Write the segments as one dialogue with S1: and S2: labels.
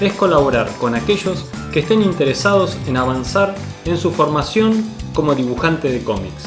S1: es colaborar con aquellos que estén interesados en avanzar en su formación como dibujante de cómics.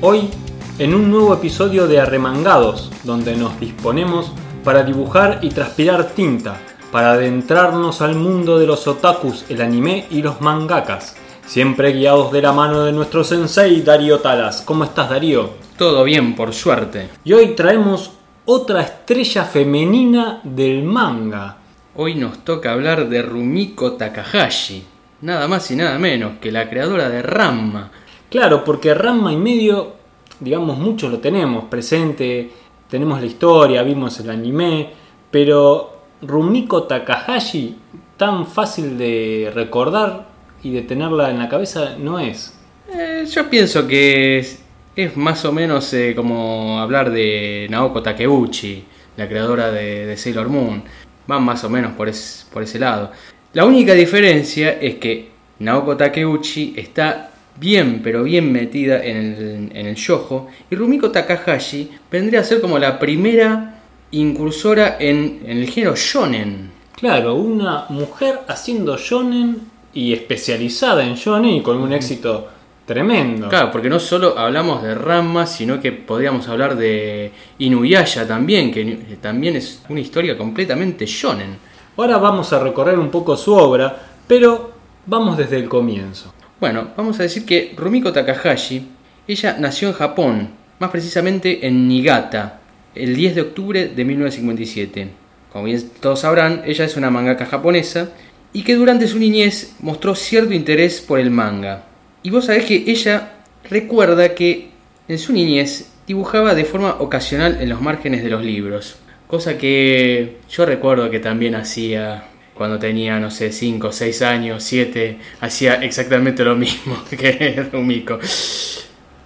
S1: Hoy, en un nuevo episodio de Arremangados, donde nos disponemos para dibujar y transpirar tinta, para adentrarnos al mundo de los otakus, el anime y los mangakas, siempre guiados de la mano de nuestro sensei Darío Talas. ¿Cómo estás Darío?
S2: Todo bien, por suerte.
S1: Y hoy traemos otra estrella femenina del manga.
S2: Hoy nos toca hablar de Rumiko Takahashi, nada más y nada menos que la creadora de Ramma.
S1: Claro, porque Ramma y medio, digamos, mucho lo tenemos presente, tenemos la historia, vimos el anime, pero Rumiko Takahashi, tan fácil de recordar y de tenerla en la cabeza, no es.
S2: Eh, yo pienso que es, es más o menos eh, como hablar de Naoko Takeuchi, la creadora de, de Sailor Moon. Van más o menos por, es- por ese lado. La única diferencia es que Naoko Takeuchi está bien, pero bien metida en el, en el yojo. Y Rumiko Takahashi vendría a ser como la primera incursora en, en el género shonen.
S1: Claro, una mujer haciendo shonen y especializada en shonen y con un éxito tremendo.
S2: Claro, porque no solo hablamos de Ranma, sino que podríamos hablar de Inuyasha también, que también es una historia completamente shonen.
S1: Ahora vamos a recorrer un poco su obra, pero vamos desde el comienzo.
S2: Bueno, vamos a decir que Rumiko Takahashi, ella nació en Japón, más precisamente en Niigata, el 10 de octubre de 1957. Como bien todos sabrán, ella es una mangaka japonesa y que durante su niñez mostró cierto interés por el manga. Y vos sabés que ella recuerda que en su niñez dibujaba de forma ocasional en los márgenes de los libros, cosa que yo recuerdo que también hacía cuando tenía, no sé, 5, 6 años, 7, hacía exactamente lo mismo que Rumiko.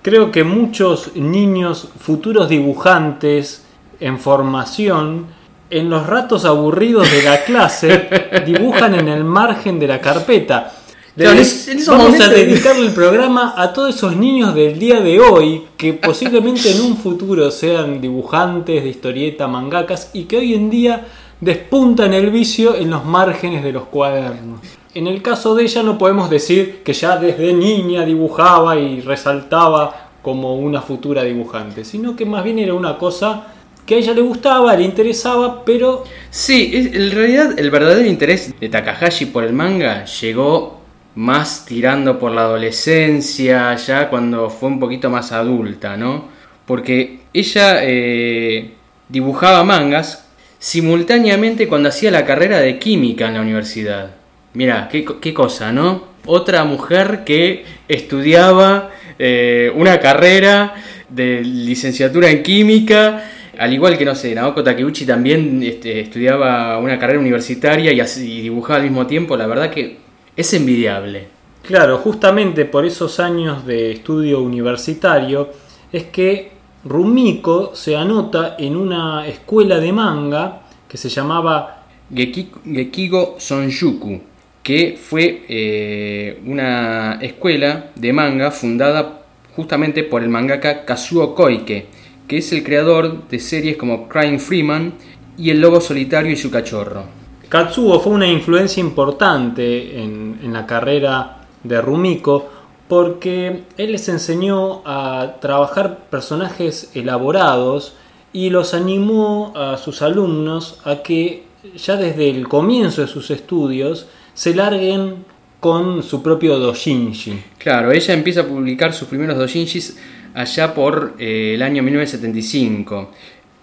S1: Creo que muchos niños, futuros dibujantes en formación, en los ratos aburridos de la clase, dibujan en el margen de la carpeta.
S2: Claro,
S1: Vamos a dedicarle el programa a todos esos niños del día de hoy que posiblemente en un futuro sean dibujantes de historieta, mangakas y que hoy en día despuntan el vicio en los márgenes de los cuadernos. En el caso de ella no podemos decir que ya desde niña dibujaba y resaltaba como una futura dibujante, sino que más bien era una cosa que a ella le gustaba, le interesaba, pero
S2: Sí, en realidad el verdadero interés de Takahashi por el manga llegó más tirando por la adolescencia, ya cuando fue un poquito más adulta, ¿no? Porque ella eh, dibujaba mangas simultáneamente cuando hacía la carrera de química en la universidad. Mira, qué, co- qué cosa, ¿no? Otra mujer que estudiaba eh, una carrera de licenciatura en química, al igual que, no sé, Naoko Takeuchi también este, estudiaba una carrera universitaria y, así- y dibujaba al mismo tiempo, la verdad que es envidiable.
S1: Claro, justamente por esos años de estudio universitario es que Rumiko se anota en una escuela de manga que se llamaba
S2: Geki- Gekigo Sonjuku, que fue eh, una escuela de manga fundada justamente por el mangaka Kazuo Koike, que es el creador de series como Crying Freeman y El Lobo Solitario y su cachorro.
S1: Katsuo fue una influencia importante en, la carrera de Rumiko porque él les enseñó a trabajar personajes elaborados y los animó a sus alumnos a que ya desde el comienzo de sus estudios se larguen con su propio dojinshi.
S2: Claro, ella empieza a publicar sus primeros doujinshis allá por eh, el año 1975,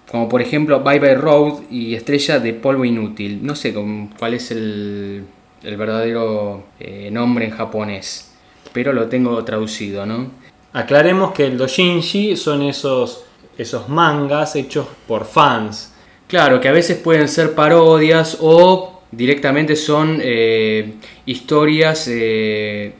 S2: como por ejemplo Bye Bye Road y Estrella de Polvo Inútil. No sé con- cuál es el, el verdadero eh, nombre en japonés, pero lo tengo traducido, ¿no?
S1: Aclaremos que el dojinshi son esos, esos mangas hechos por fans.
S2: Claro, que a veces pueden ser parodias o directamente son eh, historias eh,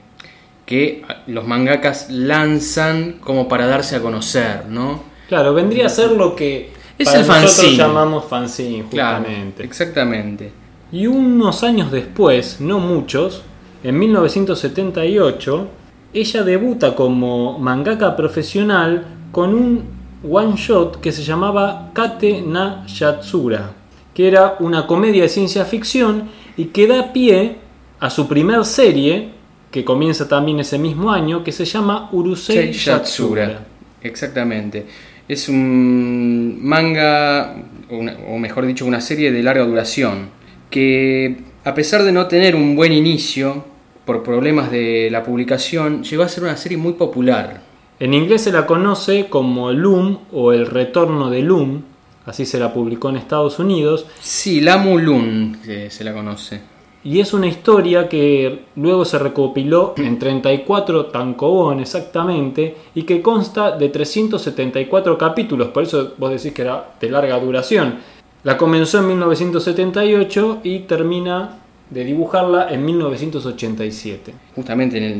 S2: que los mangakas lanzan como para darse a conocer, ¿no?
S1: Claro, vendría a ser lo que
S2: Es
S1: para
S2: el
S1: nosotros
S2: fanzine.
S1: llamamos fanzine,
S2: Claro,
S1: justamente.
S2: exactamente.
S1: Y unos años después, no muchos, en 1978, ella debuta como mangaka profesional con un one shot que se llamaba Kate na Yatsura, que era una comedia de ciencia ficción y que da pie a su primer serie, que comienza también ese mismo año, que se llama Urusei
S2: Sei
S1: Yatsura.
S2: Exactamente. Es un manga, una- o mejor dicho, una serie de larga duración, que a pesar de no tener un buen inicio, por problemas de la publicación, llegó a ser una serie muy popular.
S1: En inglés se la conoce como Loom o El Retorno de Loom, así se la publicó en Estados Unidos,
S2: Sí, la Mulun que se la conoce.
S1: Y es una historia que luego se recopiló en 34 tankobon exactamente y que consta de 374 capítulos, por eso vos decís que era de larga duración. La comenzó en 1978 y termina de dibujarla en 1987.
S2: justamente en el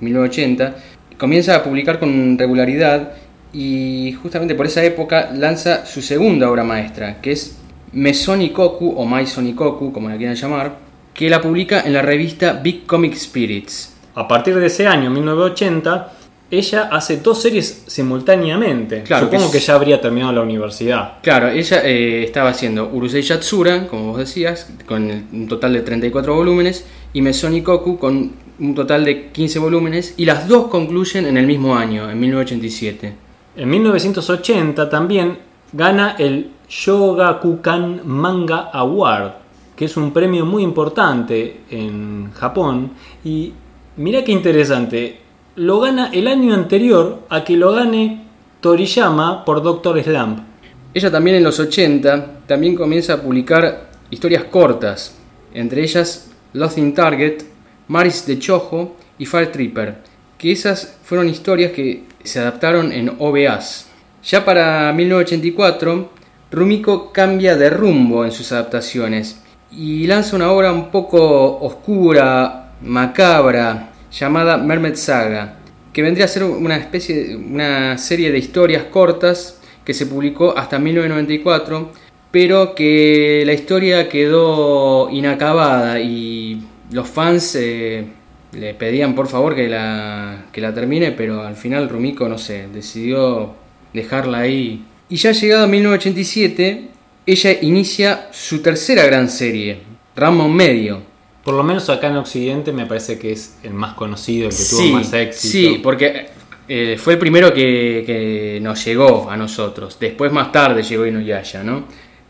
S2: 1980, comienza a publicar con regularidad y justamente por esa época lanza su segunda obra maestra, que es Mesonikoku o Maisonikoku, como la quieran llamar, que la publica en la revista Big Comic Spirits.
S1: A partir de ese año, 1980, ella hace dos series simultáneamente.
S2: Claro,
S1: Supongo
S2: que
S1: que,
S2: es-
S1: ya habría terminado la universidad.
S2: Claro, ella eh, estaba haciendo Urusei Yatsura, como vos decías, con un total de 34 volúmenes, y Mesonikoku con un total de 15 volúmenes, y las dos concluyen en el mismo año, en 1987.
S1: En 1980 también gana el Shogakukan Manga Award, que es un premio muy importante en Japón. Y mira qué interesante, lo gana el año anterior a que lo gane Toriyama por Doctor Slump.
S2: Ella también en los 80 también comienza a publicar historias cortas, entre ellas Lost in Target, Maris de Chojo y Fire Tripper, que esas fueron historias que se adaptaron en OVAs. Ya para 1984, Rumiko cambia de rumbo en sus adaptaciones y lanza una obra un poco oscura, macabra, llamada Mermaid Saga, que vendría a ser una especie una serie de historias cortas que se publicó hasta 1994, pero que la historia quedó inacabada y los fans eh, le pedían por favor que la, que la termine, pero al final Rumiko, no sé, decidió dejarla ahí. Y ya llegado a 1987, ella inicia su tercera gran serie, Ramon Medio,
S1: Por lo menos acá en Occidente me parece que es el más conocido, el que tuvo más éxito.
S2: Sí, porque eh, fue el primero que, que nos llegó a nosotros. Después más tarde llegó Inuyasha, ¿no?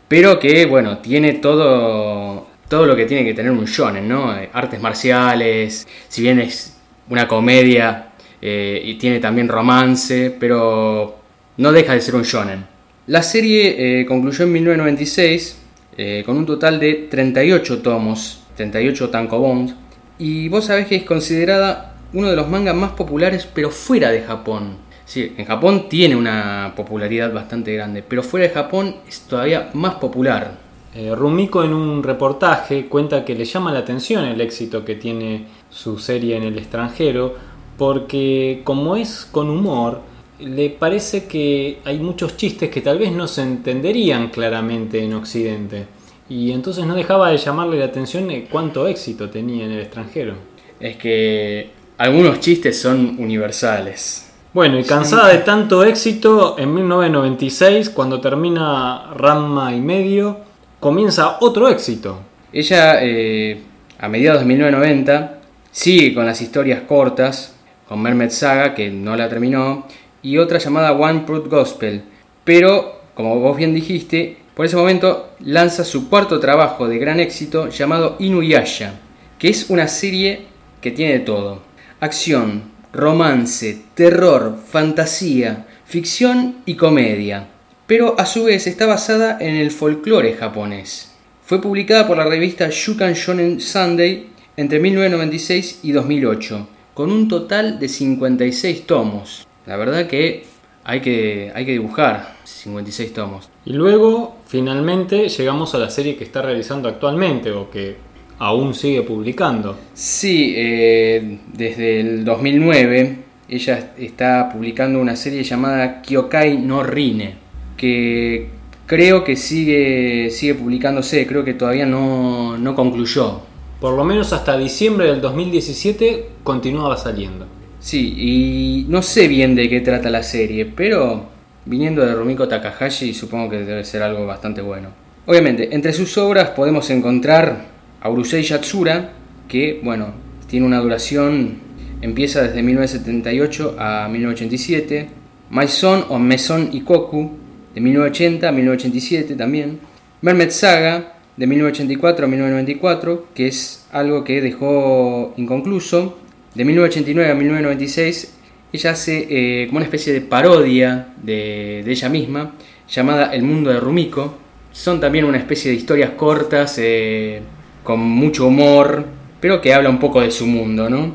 S2: Pero que, bueno, tiene todo, todo lo que tiene que tener un shonen, ¿no? Eh, Artes marciales, si bien es una comedia eh, y tiene también romance, pero no deja de ser un shonen. La serie eh, concluyó en 1996 eh, con un total de 38 tomos, 38 tankobons, y vos sabés que es considerada uno de los mangas más populares, pero fuera de Japón. Sí, en Japón tiene una popularidad bastante grande, pero fuera de Japón es todavía más popular.
S1: Eh, Rumiko en un reportaje cuenta que le llama la atención el éxito que tiene su serie en el extranjero porque como es con humor, le parece que hay muchos chistes que tal vez no se entenderían claramente en Occidente. Y entonces no dejaba de llamarle la atención de cuánto éxito tenía en el extranjero.
S2: Es que algunos chistes son universales.
S1: Bueno, y cansada de tanto éxito, en 1996, cuando termina Ramma y medio, comienza otro éxito.
S2: Ella, eh, a mediados de 1990, sigue con las historias cortas, con Mermaid Saga, que no la terminó, y otra llamada One Fruit Gospel. Pero, como vos bien dijiste, por ese momento lanza su cuarto trabajo de gran éxito llamado Inuyasha, que es una serie que tiene de todo. Acción, romance, terror, fantasía, ficción y comedia. Pero a su vez está basada en el folclore japonés. Fue publicada por la revista Shukan Shonen Sunday entre 1996 y 2008, con un total de 56 tomos. La verdad que hay que, hay que dibujar 56 tomos.
S1: Y luego, finalmente, llegamos a la serie que está realizando actualmente o que aún sigue publicando.
S2: Sí, eh, desde el 2009 ella está publicando una serie llamada Kyokai no Rine, que creo que sigue, sigue publicándose, creo que todavía no, no concluyó.
S1: Por lo menos hasta diciembre del 2017 continuaba saliendo.
S2: Sí, y no sé bien de qué trata la serie, pero viniendo de Rumiko Takahashi supongo que debe ser algo bastante bueno. Obviamente, entre sus obras podemos encontrar a Urusei Yatsura, que, bueno, tiene una duración, empieza desde 1978 a 1987. Maison o Maison Ikoku, de 1980 a 1987 también. Mermet Saga, de 1984 a 1994, que es algo que dejó inconcluso. De 1989 a 1996, ella hace eh, como una especie de parodia de, ella misma, llamada El mundo de Rumiko. Son también una especie de historias cortas, eh, con mucho humor, pero que habla un poco de su mundo, ¿no?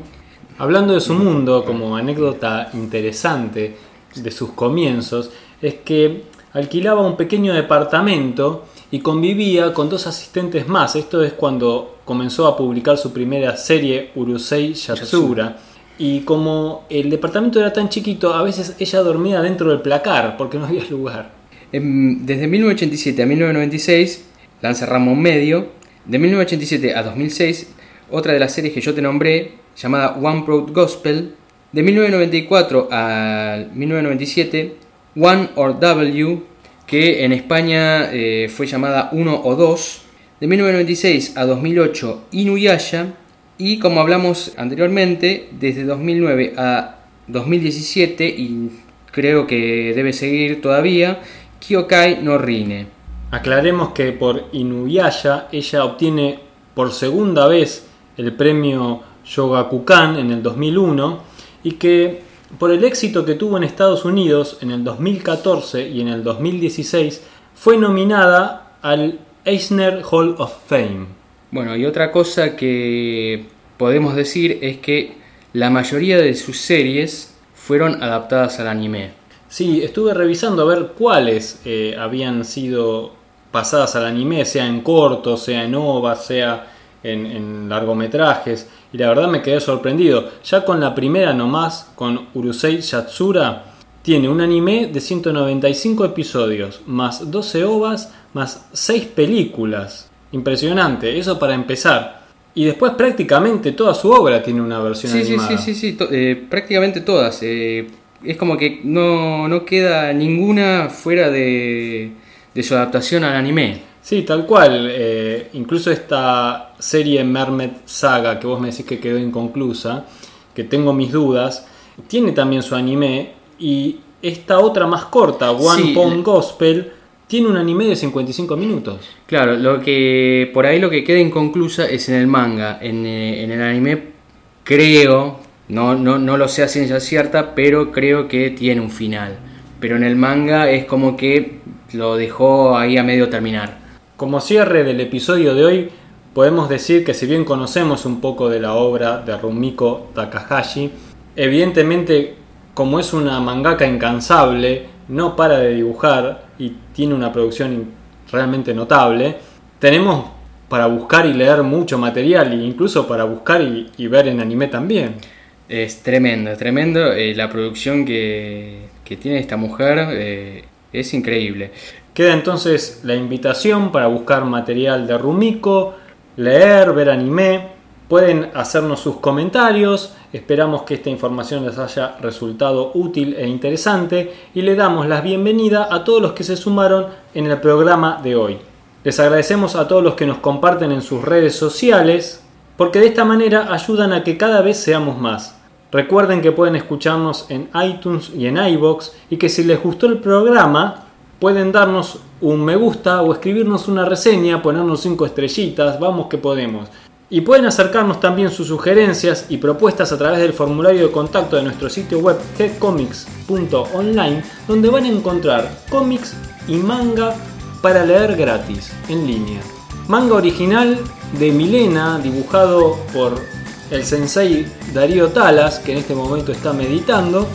S1: Hablando de su mundo, como anécdota interesante de sus comienzos, es que alquilaba un pequeño departamento y convivía con dos asistentes más. Esto es cuando comenzó a publicar su primera serie, Urusei Yatsura. Y como el departamento era tan chiquito, a veces ella dormía dentro del placar porque no había lugar.
S2: Desde 1987 a 1996 lanza Ramón Medio. De 1987 a 2006, otra de las series que yo te nombré, llamada One Proud Gospel. De 1994 a 1997, One or W que en España eh, fue llamada 1 o 2, de 1996 a 2008 Inuyasha, y como hablamos anteriormente, desde 2009 a 2017, y creo que debe seguir todavía, Kyokai no Rine.
S1: Aclaremos que por Inuyasha ella obtiene por segunda vez el premio Yogakukan en el 2001 y que por el éxito que tuvo en Estados Unidos en el 2014 y en el 2016, fue nominada al Eisner Hall of Fame.
S2: Bueno, y otra cosa que podemos decir es que la mayoría de sus series fueron adaptadas al anime.
S1: Sí, estuve revisando a ver cuáles eh, habían sido pasadas al anime, sea en corto, sea en OVA, sea en, largometrajes y la verdad me quedé sorprendido. Ya con la primera nomás, con Urusei Yatsura, tiene un anime de 195 episodios, más 12 ovas, más 6 películas. Impresionante, eso para empezar. Y después prácticamente toda su obra tiene una versión
S2: sí,
S1: animada.
S2: Sí, sí, sí, sí, eh, prácticamente todas. Eh, es como que no, no, queda ninguna fuera de, de su adaptación al anime.
S1: Sí, tal cual. Eh, incluso esta serie Mermed Saga, que vos me decís que quedó inconclusa, que tengo mis dudas, tiene también su anime. Y esta otra más corta, One Pound Gospel, tiene un anime de 55 minutos.
S2: Claro, lo que por ahí lo que queda inconclusa es en el manga. En, eh, en el anime creo, no, no, no lo sé a ciencia cierta, pero creo que tiene un final. Pero en el manga es como que lo dejó ahí a medio terminar.
S1: Como cierre del episodio de hoy, podemos decir que si bien conocemos un poco de la obra de Rumiko Takahashi, evidentemente como es una mangaka incansable, no para de dibujar y tiene una producción realmente notable, tenemos para buscar y leer mucho material e incluso para buscar y, ver en anime también.
S2: Es tremendo, tremendo. Eh, la producción que, tiene esta mujer eh, es increíble.
S1: Queda entonces la invitación para buscar material de Rumiko, leer, ver anime. Pueden hacernos sus comentarios. Esperamos que esta información les haya resultado útil e interesante y le damos la bienvenida a todos los que se sumaron en el programa de hoy. Les agradecemos a todos los que nos comparten en sus redes sociales porque de esta manera ayudan a que cada vez seamos más. Recuerden que pueden escucharnos en iTunes y en iBox y que si les gustó el programa pueden darnos un me gusta o escribirnos una reseña, ponernos cinco estrellitas, vamos que podemos. Y pueden acercarnos también sus sugerencias y propuestas a través del formulario de contacto de nuestro sitio web gcomics.online, donde van a encontrar cómics y manga para leer gratis, en línea. Manga original de Milena, dibujado por el sensei Darío Talas, que en este momento está meditando.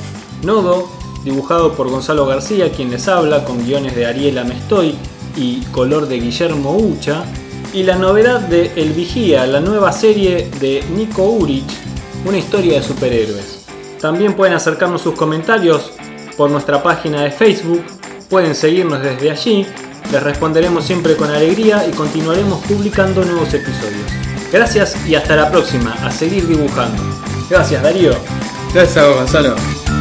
S1: Nodo dibujado por Gonzalo García, quien les habla, con guiones de Ariela Mestoy y color de Guillermo Ucha. Y la novedad de El Vigía, la nueva serie de Nico Urich, una historia de superhéroes. También pueden acercarnos sus comentarios por nuestra página de Facebook, pueden seguirnos desde allí, les responderemos siempre con alegría y continuaremos publicando nuevos episodios. Gracias y hasta la próxima, a seguir dibujando. Gracias Darío.
S2: Gracias a vos, Gonzalo.